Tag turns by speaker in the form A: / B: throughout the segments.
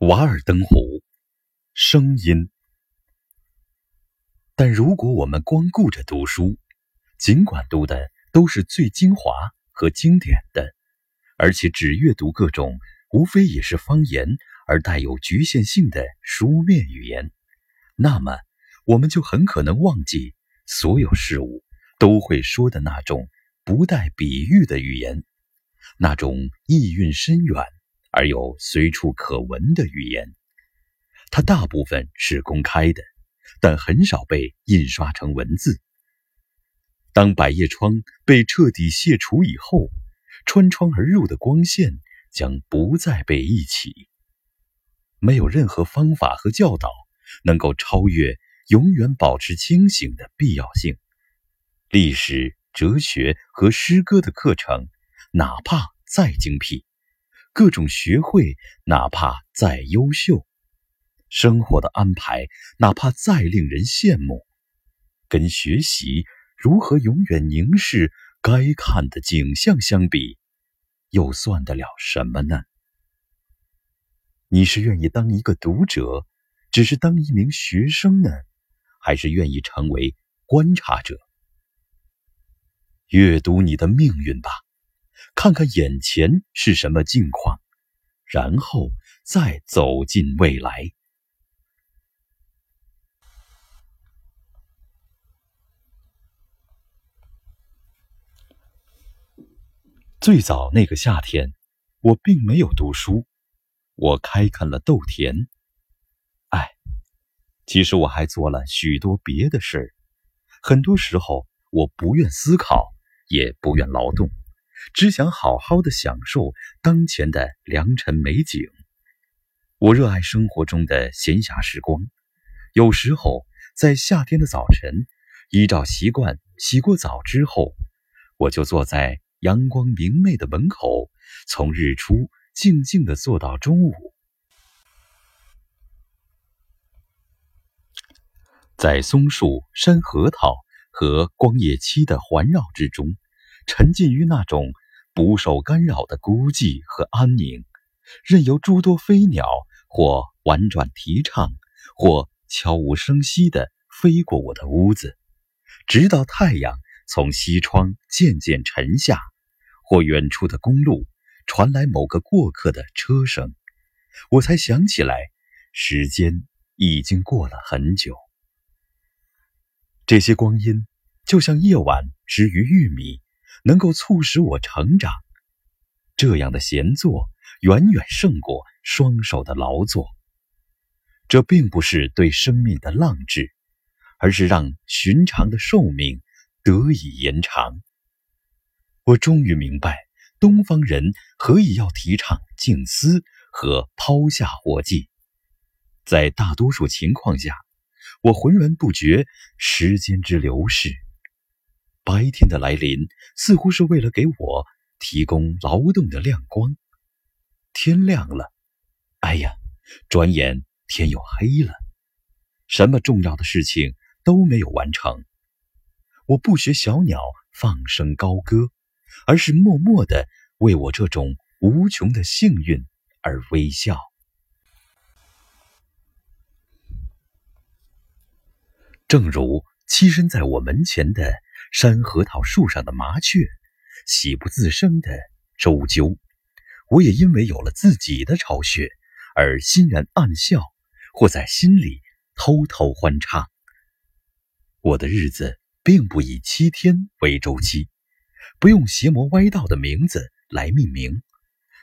A: 瓦尔登湖，声音。但如果我们光顾着读书，尽管读的都是最精华和经典的，而且只阅读各种无非也是方言而带有局限性的书面语言，那么我们就很可能忘记所有事物都会说的那种不带比喻的语言，那种意蕴深远。而有随处可闻的语言，它大部分是公开的，但很少被印刷成文字。当百叶窗被彻底卸除以后，穿窗而入的光线将不再被忆起。没有任何方法和教导能够超越永远保持清醒的必要性。历史、哲学和诗歌的课程，哪怕再精辟。各种学会，哪怕再优秀；生活的安排，哪怕再令人羡慕，跟学习如何永远凝视该看的景象相比，又算得了什么呢？你是愿意当一个读者，只是当一名学生呢，还是愿意成为观察者？阅读你的命运吧。看看眼前是什么境况，然后再走进未来。最早那个夏天，我并没有读书，我开垦了豆田。哎，其实我还做了许多别的事。很多时候，我不愿思考，也不愿劳动。只想好好的享受当前的良辰美景。我热爱生活中的闲暇时光。有时候在夏天的早晨，依照习惯洗过澡之后，我就坐在阳光明媚的门口，从日出静静的坐到中午，在松树、山核桃和光叶漆的环绕之中。沉浸于那种不受干扰的孤寂和安宁，任由诸多飞鸟或婉转啼唱，或悄无声息地飞过我的屋子，直到太阳从西窗渐渐沉下，或远处的公路传来某个过客的车声，我才想起来，时间已经过了很久。这些光阴就像夜晚之于玉米。能够促使我成长，这样的闲坐远远胜过双手的劳作。这并不是对生命的浪掷，而是让寻常的寿命得以延长。我终于明白，东方人何以要提倡静思和抛下活计。在大多数情况下，我浑然不觉时间之流逝。白天的来临似乎是为了给我提供劳动的亮光。天亮了，哎呀，转眼天又黑了，什么重要的事情都没有完成。我不学小鸟放声高歌，而是默默的为我这种无穷的幸运而微笑。正如栖身在我门前的。山核桃树上的麻雀，喜不自胜的周啾，我也因为有了自己的巢穴而欣然暗笑，或在心里偷偷欢唱。我的日子并不以七天为周期，不用邪魔歪道的名字来命名，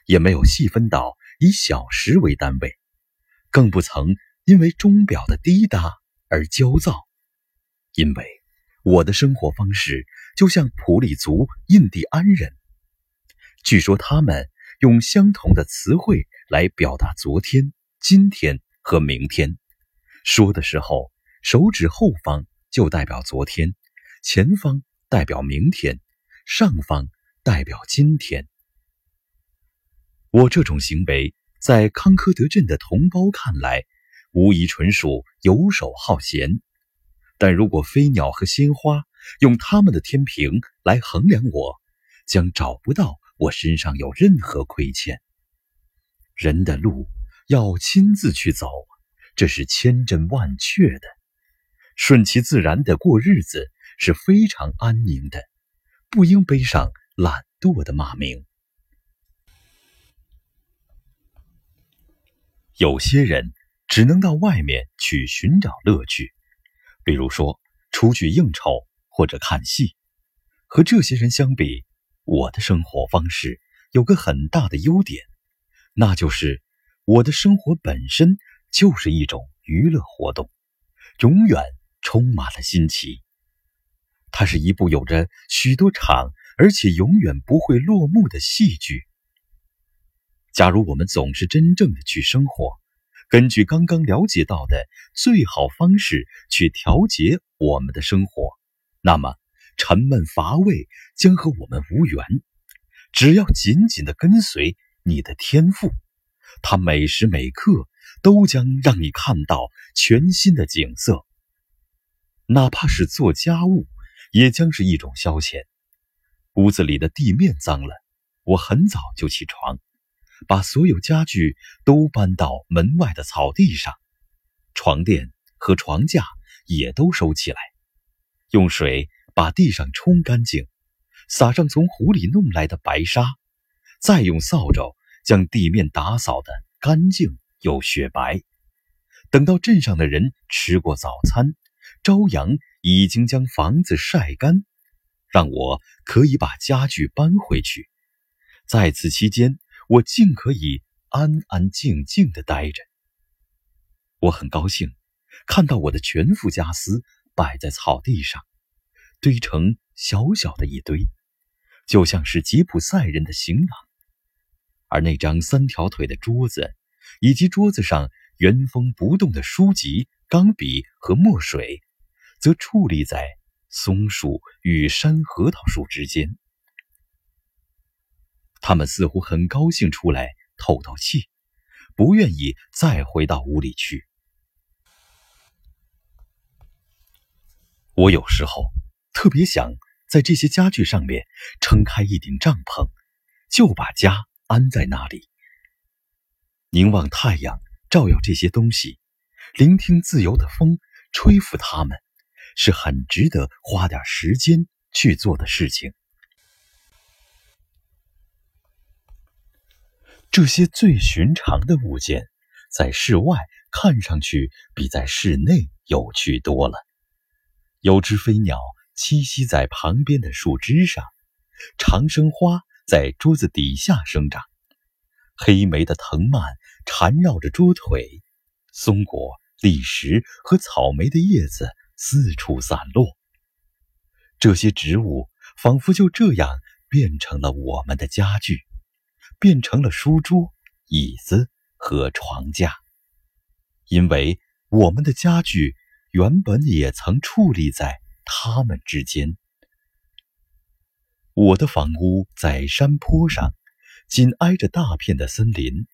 A: 也没有细分到以小时为单位，更不曾因为钟表的滴答而焦躁，因为。我的生活方式就像普里族印第安人，据说他们用相同的词汇来表达昨天、今天和明天。说的时候，手指后方就代表昨天，前方代表明天，上方代表今天。我这种行为在康科德镇的同胞看来，无疑纯属游手好闲。但如果飞鸟和鲜花用他们的天平来衡量我，将找不到我身上有任何亏欠。人的路要亲自去走，这是千真万确的。顺其自然的过日子是非常安宁的，不应背上懒惰的骂名。有些人只能到外面去寻找乐趣，比如说出去应酬或者看戏。和这些人相比，我的生活方式有个很大的优点，那就是我的生活本身就是一种娱乐活动，永远充满了新奇。它是一部有着许多场而且永远不会落幕的戏剧。假如我们总是真正的去生活，根据刚刚了解到的最好方式去调节我们的生活，那么。沉闷乏味将和我们无缘，只要紧紧的跟随你的天赋，它每时每刻都将让你看到全新的景色。哪怕是做家务，也将是一种消遣。屋子里的地面脏了，我很早就起床，把所有家具都搬到门外的草地上，床垫和床架也都收起来，用水。把地上冲干净，撒上从湖里弄来的白沙，再用扫帚将地面打扫的干净又雪白。等到镇上的人吃过早餐，朝阳已经将房子晒干，让我可以把家具搬回去。在此期间，我尽可以安安静静的待着。我很高兴看到我的全副家私摆在草地上。堆成小小的一堆，就像是吉普赛人的行囊。而那张三条腿的桌子，以及桌子上原封不动的书籍、钢笔和墨水，则矗立在松树与山核桃树之间。他们似乎很高兴出来透透气，不愿意再回到屋里去。我有时候。特别想在这些家具上面撑开一顶帐篷，就把家安在那里，凝望太阳照耀这些东西，聆听自由的风吹拂它们，是很值得花点时间去做的事情。这些最寻常的物件，在室外看上去比在室内有趣多了。有只飞鸟。栖息在旁边的树枝上，长生花在桌子底下生长，黑莓的藤蔓缠绕着桌腿，松果、李石和草莓的叶子四处散落。这些植物仿佛就这样变成了我们的家具，变成了书桌、椅子和床架，因为我们的家具原本也曾矗立在。他们之间，我的房屋在山坡上，紧挨着大片的森林，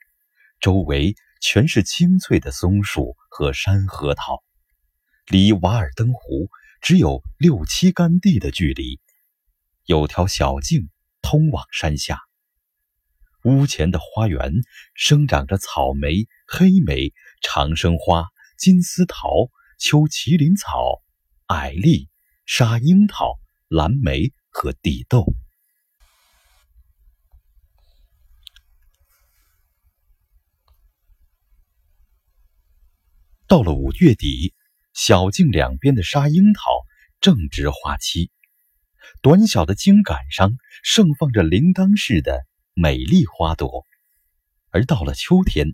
A: 周围全是青翠的松树和山核桃，离瓦尔登湖只有六七干地的距离。有条小径通往山下。屋前的花园生长着草莓、黑莓、长生花、金丝桃、秋麒麟草、矮栗。沙樱桃、蓝莓和地豆。到了五月底，小径两边的沙樱桃正值花期，短小的茎杆上盛放着铃铛似的美丽花朵。而到了秋天，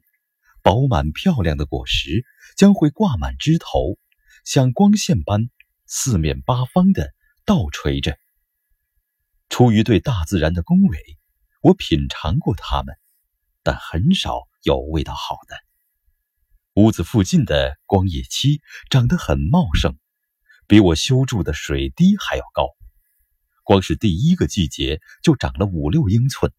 A: 饱满漂亮的果实将会挂满枝头，像光线般。四面八方的倒垂着。出于对大自然的恭维，我品尝过它们，但很少有味道好的。屋子附近的光叶漆长得很茂盛，比我修筑的水堤还要高。光是第一个季节就长了五六英寸。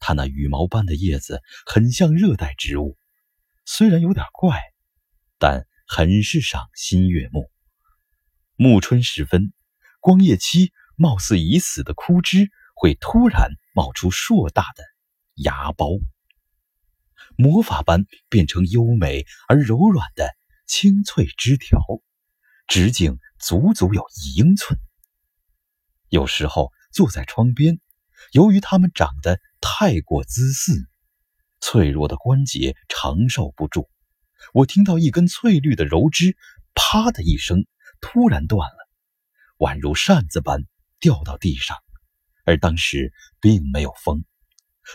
A: 它那羽毛般的叶子很像热带植物，虽然有点怪，但很是赏心悦目。暮春时分，光叶期貌似已死的枯枝会突然冒出硕大的芽苞。魔法般变成优美而柔软的青翠枝条，直径足足有一英寸。有时候坐在窗边，由于它们长得太过姿势，脆弱的关节承受不住，我听到一根翠绿的柔枝“啪”的一声突然断了，宛如扇子般掉到地上。而当时并没有风，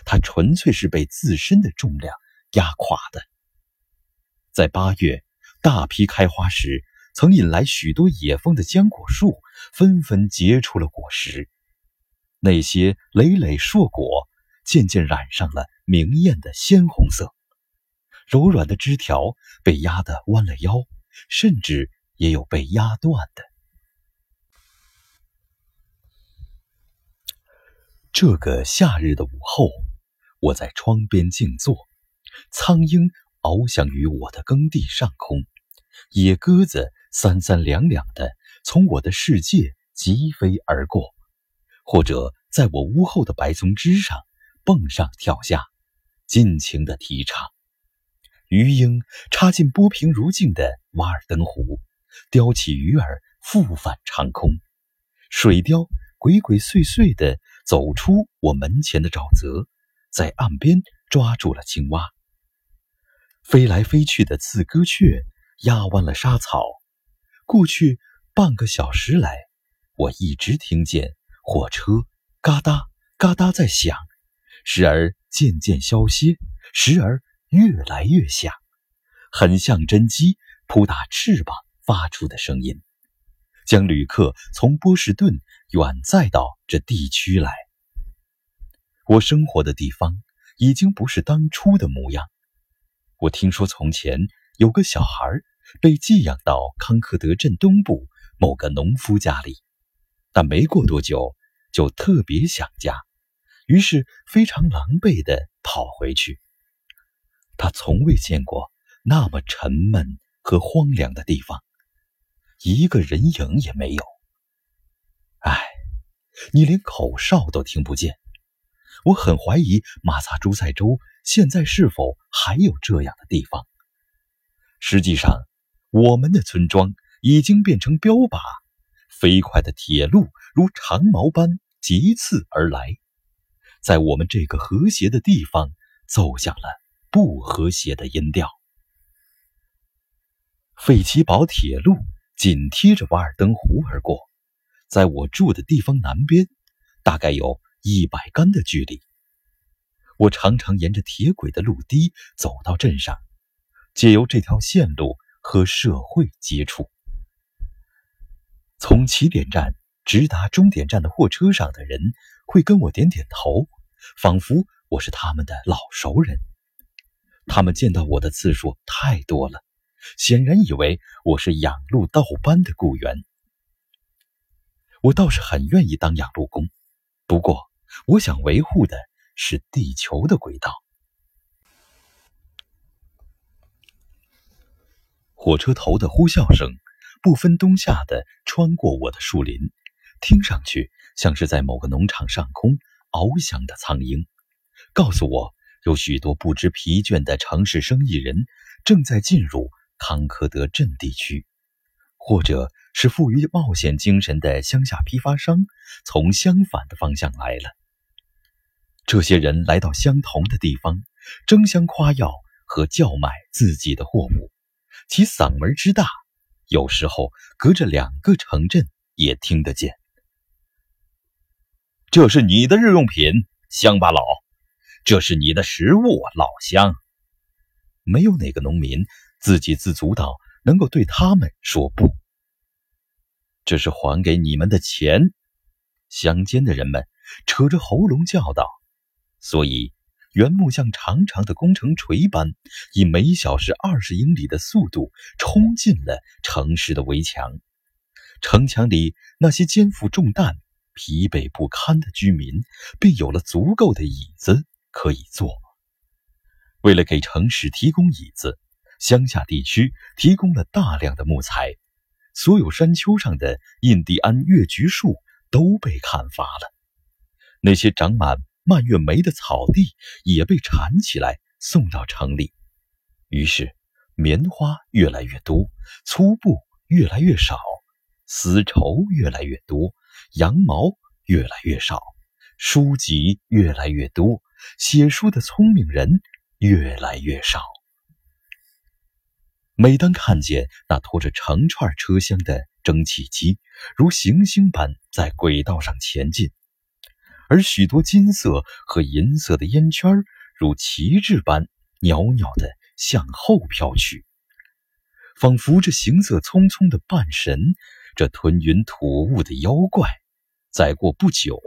A: 它纯粹是被自身的重量压垮的。在八月大批开花时，曾引来许多野蜂的浆果树纷纷结出了果实，那些累累硕果渐渐染上了明艳的鲜红色，柔软的枝条被压得弯了腰，甚至也有被压断的。这个夏日的午后，我在窗边静坐，苍鹰翱翔于我的耕地上空，野鸽子三三两两的从我的世界疾飞而过，或者在我屋后的白松枝上蹦上跳下，尽情的啼唱。鱼鹰插进波平如镜的瓦尔登湖，叼起鱼儿复返长空。水雕鬼鬼祟祟的。走出我门前的沼泽，在岸边抓住了青蛙。飞来飞去的刺歌雀压弯了沙草。过去半个小时来，我一直听见火车嘎哒嘎哒在响，时而渐渐消歇，时而越来越响，很像真鸡扑打翅膀发出的声音。将旅客从波士顿远载到这地区来。我生活的地方已经不是当初的模样。我听说从前有个小孩被寄养到康克德镇东部某个农夫家里，但没过多久就特别想家，于是非常狼狈地跑回去。他从未见过那么沉闷和荒凉的地方。一个人影也没有。唉，你连口哨都听不见。我很怀疑马萨诸塞州现在是否还有这样的地方。实际上，我们的村庄已经变成标靶，飞快的铁路如长矛般急刺而来，在我们这个和谐的地方奏响了不和谐的音调。费奇堡铁路。紧贴着瓦尔登湖而过，在我住的地方南边，大概有一百杆的距离。我常常沿着铁轨的路堤走到镇上，借由这条线路和社会接触。从起点站直达终点站的货车上的人会跟我点点头，仿佛我是他们的老熟人。他们见到我的次数太多了。显然以为我是养路道班的雇员，我倒是很愿意当养路工，不过我想维护的是地球的轨道。火车头的呼啸声不分冬夏的穿过我的树林，听上去像是在某个农场上空翱翔的苍鹰，告诉我有许多不知疲倦的城市生意人正在进入。康科德镇地区，或者是富于冒险精神的乡下批发商，从相反的方向来了。这些人来到相同的地方，争相夸耀和叫卖自己的货物，其嗓门之大，有时候隔着两个城镇也听得见。这是你的日用品，乡巴佬；这是你的食物，老乡。没有哪个农民。自给自足到能够对他们说不，这是还给你们的钱。乡间的人们扯着喉咙叫道。所以，原木像长长的工程锤般，以每小时二十英里的速度冲进了城市的围墙。城墙里那些肩负重担、疲惫不堪的居民，便有了足够的椅子可以坐。为了给城市提供椅子。乡下地区提供了大量的木材，所有山丘上的印第安月橘树都被砍伐了，那些长满蔓越莓的草地也被铲起来送到城里。于是，棉花越来越多，粗布越来越少，丝绸越来越多，羊毛越来越少，书籍越来越多，写书的聪明人越来越少。每当看见那拖着成串车厢的蒸汽机如行星般在轨道上前进，而许多金色和银色的烟圈如旗帜般袅袅地向后飘去，仿佛这行色匆匆的半神，这吞云吐雾的妖怪，再过不久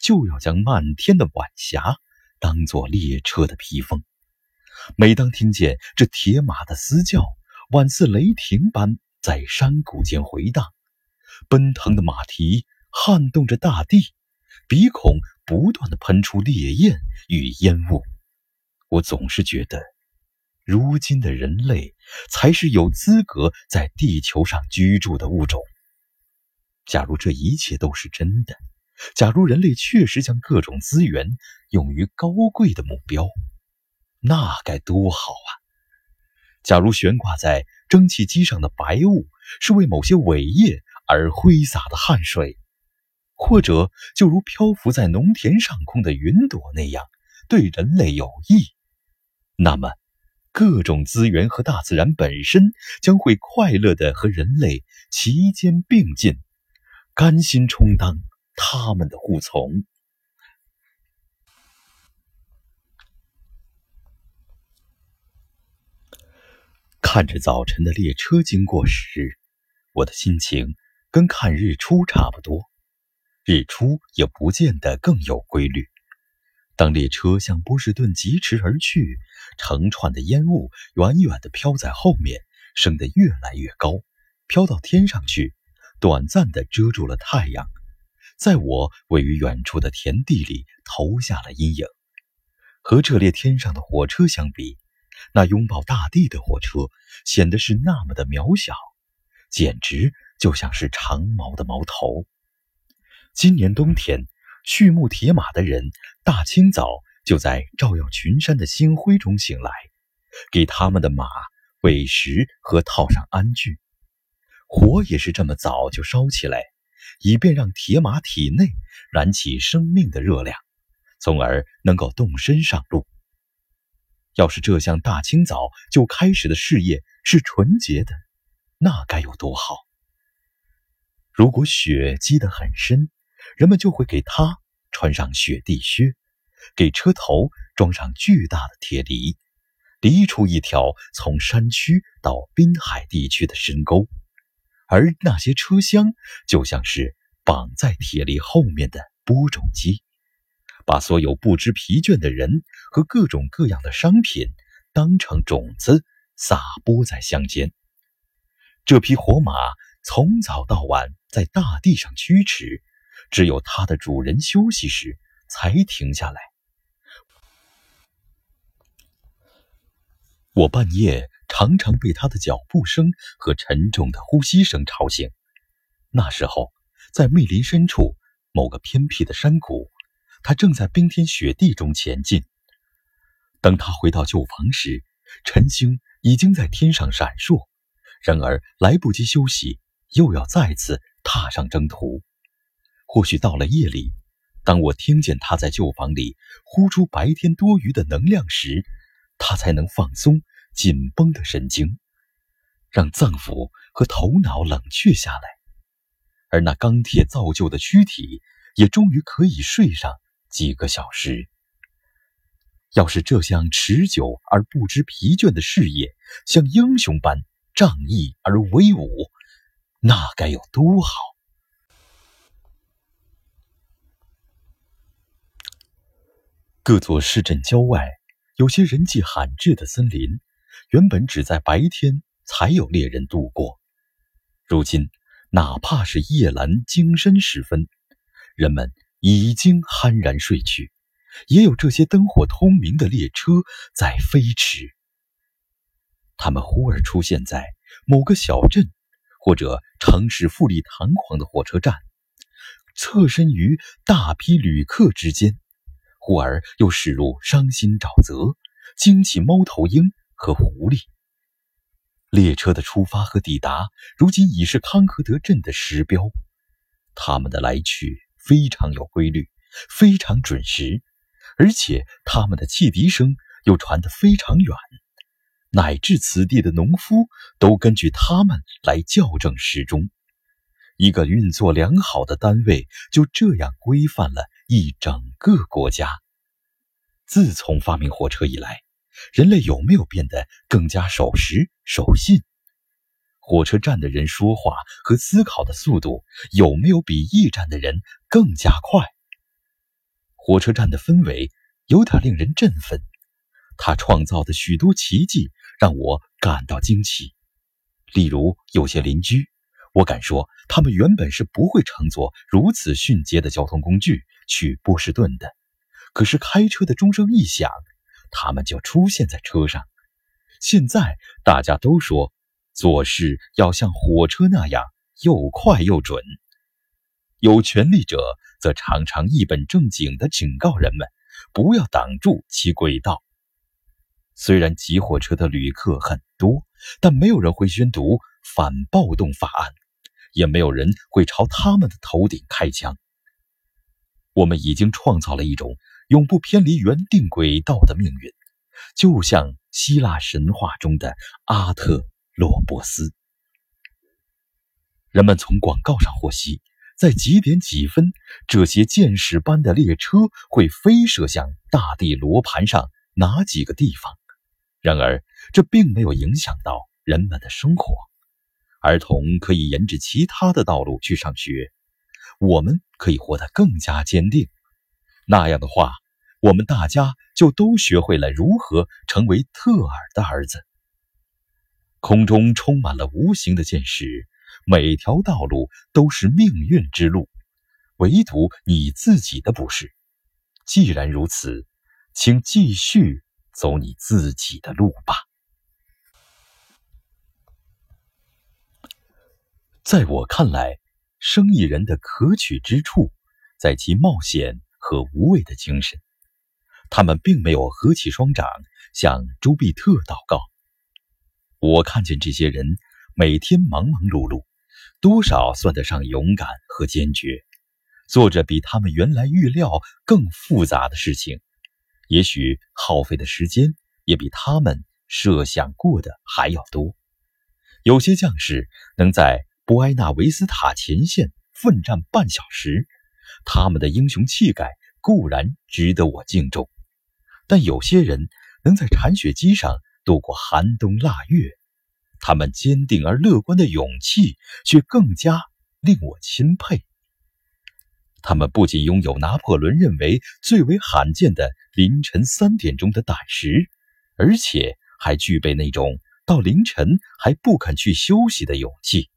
A: 就要将漫天的晚霞当作列车的披风。每当听见这铁马的嘶叫，宛似雷霆般在山谷间回荡，奔腾的马蹄撼动着大地，鼻孔不断的喷出烈焰与烟雾。我总是觉得，如今的人类才是有资格在地球上居住的物种。假如这一切都是真的，假如人类确实将各种资源用于高贵的目标，那该多好啊！假如悬挂在蒸汽机上的白雾是为某些伟业而挥洒的汗水，或者就如漂浮在农田上空的云朵那样对人类有益，那么各种资源和大自然本身将会快乐地和人类齐肩并进，甘心充当他们的护从。看着早晨的列车经过时，我的心情跟看日出差不多。日出也不见得更有规律。当列车向波士顿疾驰而去，成串的烟雾远远地飘在后面，升得越来越高，飘到天上去，短暂地遮住了太阳，在我位于远处的田地里投下了阴影。和这列天上的火车相比，那拥抱大地的火车显得是那么的渺小，简直就像是长毛的毛头。今年冬天，畜牧铁马的人大清早就在照耀群山的星辉中醒来，给他们的马喂食和套上鞍具。火也是这么早就烧起来，以便让铁马体内燃起生命的热量，从而能够动身上路。要是这项大清早就开始的事业是纯洁的，那该有多好！如果雪积得很深，人们就会给它穿上雪地靴，给车头装上巨大的铁犁，犁出一条从山区到滨海地区的深沟，而那些车厢就像是绑在铁犁后面的播种机。把所有不知疲倦的人和各种各样的商品当成种子撒播在乡间。这匹活马从早到晚在大地上驱驰，只有它的主人休息时才停下来。我半夜常常被他的脚步声和沉重的呼吸声吵醒。那时候，在密林深处某个偏僻的山谷。他正在冰天雪地中前进。等他回到旧房时，晨星已经在天上闪烁。然而来不及休息，又要再次踏上征途。或许到了夜里，当我听见他在旧房里呼出白天多余的能量时，他才能放松紧绷的神经，让脏腑和头脑冷却下来，而那钢铁造就的躯体也终于可以睡上。几个小时，要是这项持久而不知疲倦的事业像英雄般仗义而威武，那该有多好！各座市镇郊外，有些人迹罕至的森林，原本只在白天才有猎人度过，如今哪怕是夜阑精深时分，人们。已经酣然睡去，也有这些灯火通明的列车在飞驰。他们忽而出现在某个小镇，或者城市富丽堂皇的火车站，侧身于大批旅客之间；忽而又驶入伤心沼泽，惊起猫头鹰和狐狸。列车的出发和抵达，如今已是康和德镇的时标。他们的来去非常有规律，非常准时，而且他们的汽笛声又传得非常远，乃至此地的农夫都根据他们来校正时钟。一个运作良好的单位就这样规范了一整个国家。自从发明火车以来，人类有没有变得更加守时守信？火车站的人说话和思考的速度有没有比驿站的人更加快？火车站的氛围有点令人振奋，它创造的许多奇迹让我感到惊奇。例如，有些邻居，我敢说，他们原本是不会乘坐如此迅捷的交通工具去波士顿的，可是开车的钟声一响，他们就出现在车上。现在大家都说。做事要像火车那样又快又准。有权力者则常常一本正经地警告人们，不要挡住其轨道。虽然挤火车的旅客很多，但没有人会宣读反暴动法案，也没有人会朝他们的头顶开枪。我们已经创造了一种永不偏离原定轨道的命运，就像希腊神话中的阿特。洛波斯。人们从广告上获悉，在几点几分，这些箭矢般的列车会飞射向大地罗盘上哪几个地方。然而，这并没有影响到人们的生活。儿童可以沿着其他的道路去上学，我们可以活得更加坚定。那样的话，我们大家就都学会了如何成为特尔的儿子。空中充满了无形的箭矢，每条道路都是命运之路，唯独你自己的不是。既然如此，请继续走你自己的路吧。在我看来，生意人的可取之处在其冒险和无畏的精神。他们并没有合起双掌向朱庇特祷告。我看见这些人每天忙忙碌碌，多少算得上勇敢和坚决，做着比他们原来预料更复杂的事情，也许耗费的时间也比他们设想过的还要多。有些将士能在布埃纳维斯塔前线奋战半小时，他们的英雄气概固然值得我敬重，但有些人能在铲雪机上。度过寒冬腊月，他们坚定而乐观的勇气却更加令我钦佩。他们不仅拥有拿破仑认为最为罕见的凌晨三点钟的胆识，而且还具备那种到凌晨还不肯去休息的勇气。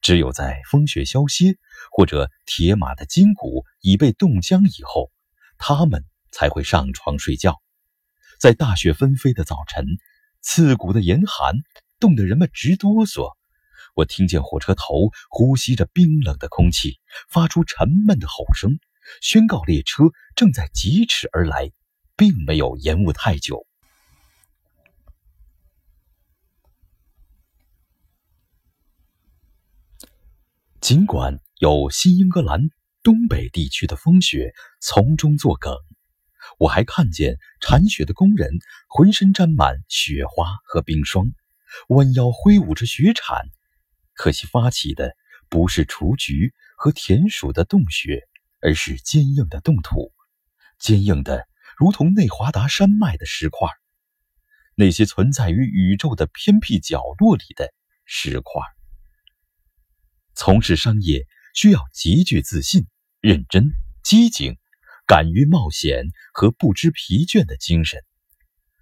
A: 只有在风雪消歇，或者铁马的筋骨已被冻僵以后，他们才会上床睡觉。在大雪纷飞的早晨，刺骨的严寒冻得人们直哆嗦。我听见火车头呼吸着冰冷的空气，发出沉闷的吼声，宣告列车正在疾驰而来，并没有延误太久。尽管有新英格兰东北地区的风雪从中作梗。我还看见铲雪的工人浑身沾满雪花和冰霜，弯腰挥舞着雪铲。可惜发起的不是雏菊和田鼠的洞穴，而是坚硬的冻土，坚硬的如同内华达山脉的石块，那些存在于宇宙的偏僻角落里的石块。从事商业需要极具自信、认真、机警。敢于冒险和不知疲倦的精神，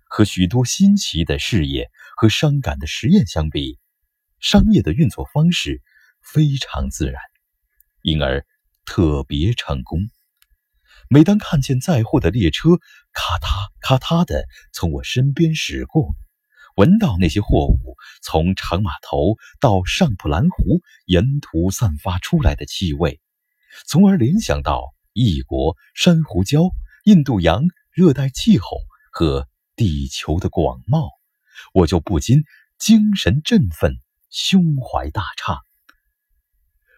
A: 和许多新奇的事业和伤感的实验相比，商业的运作方式非常自然，因而特别成功。每当看见载货的列车咔嗒咔嗒地从我身边驶过，闻到那些货物从长码头到上普兰湖沿途散发出来的气味，从而联想到。异国珊瑚礁、印度洋热带气候和地球的广袤，我就不禁精神振奋，胸怀大畅。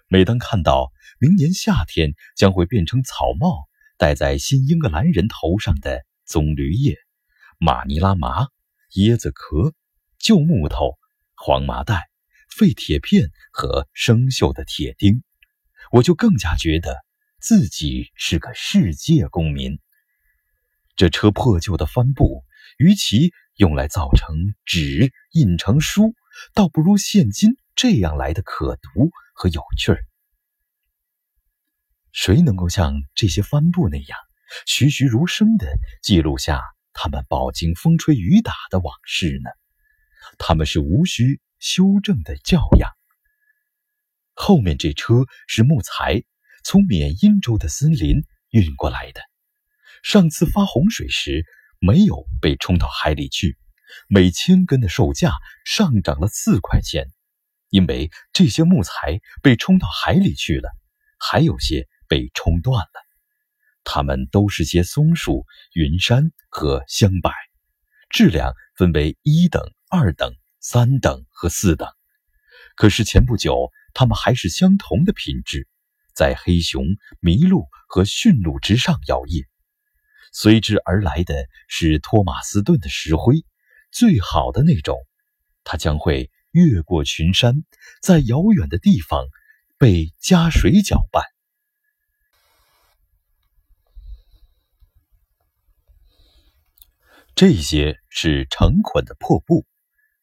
A: 每当看到明年夏天将会变成草帽戴在新英格兰人头上的棕榈叶、马尼拉麻、椰子壳、旧木头、黄麻袋、废铁片和生锈的铁钉，我就更加觉得自己是个世界公民。这车破旧的帆布，与其用来造成纸、印成书，倒不如现今这样来的可读和有趣儿。谁能够像这些帆布那样栩栩如生地记录下他们饱经风吹雨打的往事呢？他们是无需修正的教养。后面这车是木材，从缅因州的森林运过来的。上次发洪水时没有被冲到海里去，每千根的售价上涨了四块钱，因为这些木材被冲到海里去了，还有些被冲断了。它们都是些松树、云杉和香柏，质量分为一等、二等、三等和四等。可是前不久，它们还是相同的品质，在黑熊、麋鹿和驯鹿之上摇曳。随之而来的是托马斯顿的石灰，最好的那种。它将会越过群山，在遥远的地方被加水搅拌。这些是成捆的破布，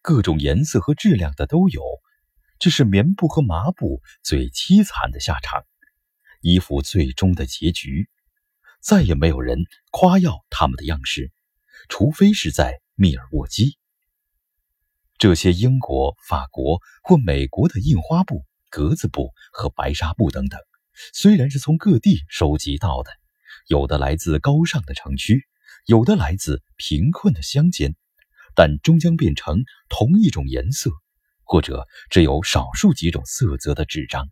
A: 各种颜色和质量的都有。这是棉布和麻布最凄惨的下场，衣服最终的结局。再也没有人夸耀他们的样式，除非是在密尔沃基。这些英国、法国或美国的印花布、格子布和白纱布等等，虽然是从各地收集到的，有的来自高尚的城区，有的来自贫困的乡间，但终将变成同一种颜色，或者只有少数几种色泽的纸张。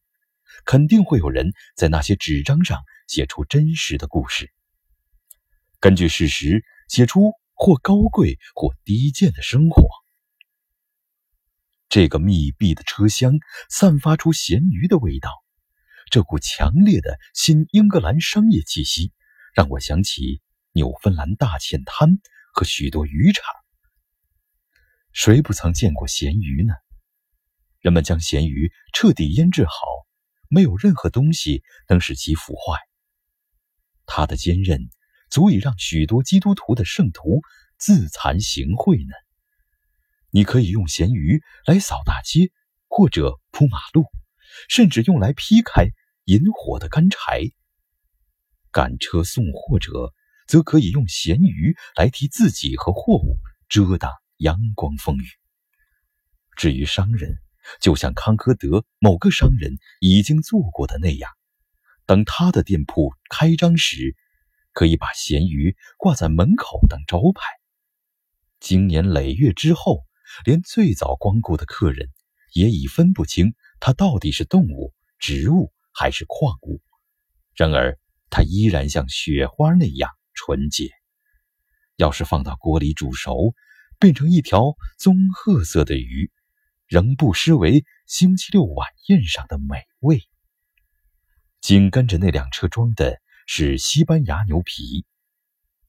A: 肯定会有人在那些纸张上写出真实的故事，根据事实写出或高贵或低贱的生活。这个密闭的车厢散发出咸鱼的味道，这股强烈的新英格兰商业气息让我想起纽芬兰大浅滩和许多渔场。谁不曾见过咸鱼呢？人们将咸鱼彻底腌制好。没有任何东西能使其腐坏。它的坚韧足以让许多基督徒的圣徒自惭形秽呢。你可以用咸鱼来扫大街，或者铺马路，甚至用来劈开引火的干柴。赶车送货者则可以用咸鱼来替自己和货物遮挡阳光风雨。至于商人，就像康科德某个商人已经做过的那样，等他的店铺开张时，可以把咸鱼挂在门口当招牌。经年累月之后，连最早光顾的客人也已分不清它到底是动物、植物还是矿物。然而，它依然像雪花那样纯洁。要是放到锅里煮熟，变成一条棕褐色的鱼。仍不失为星期六晚宴上的美味。紧跟着那辆车装的是西班牙牛皮，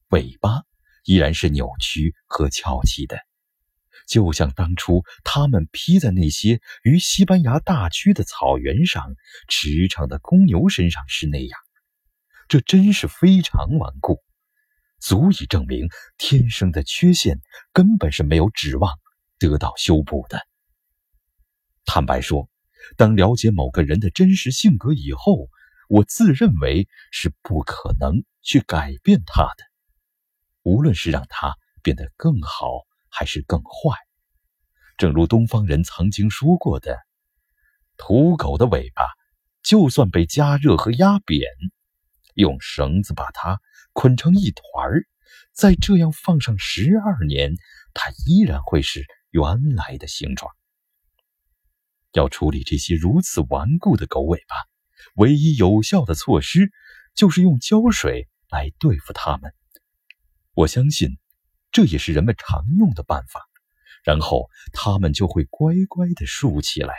A: 尾巴依然是扭曲和翘起的，就像当初他们披在那些于西班牙大区的草原上驰骋的公牛身上时那样。这真是非常顽固，足以证明天生的缺陷根本是没有指望得到修补的。坦白说，当了解某个人的真实性格以后，我自认为是不可能去改变他的，无论是让他变得更好还是更坏。正如东方人曾经说过的：“土狗的尾巴，就算被加热和压扁，用绳子把它捆成一团儿，再这样放上十二年，它依然会是原来的形状。”要处理这些如此顽固的狗尾巴，唯一有效的措施就是用胶水来对付它们。我相信，这也是人们常用的办法。然后它们就会乖乖地竖起来。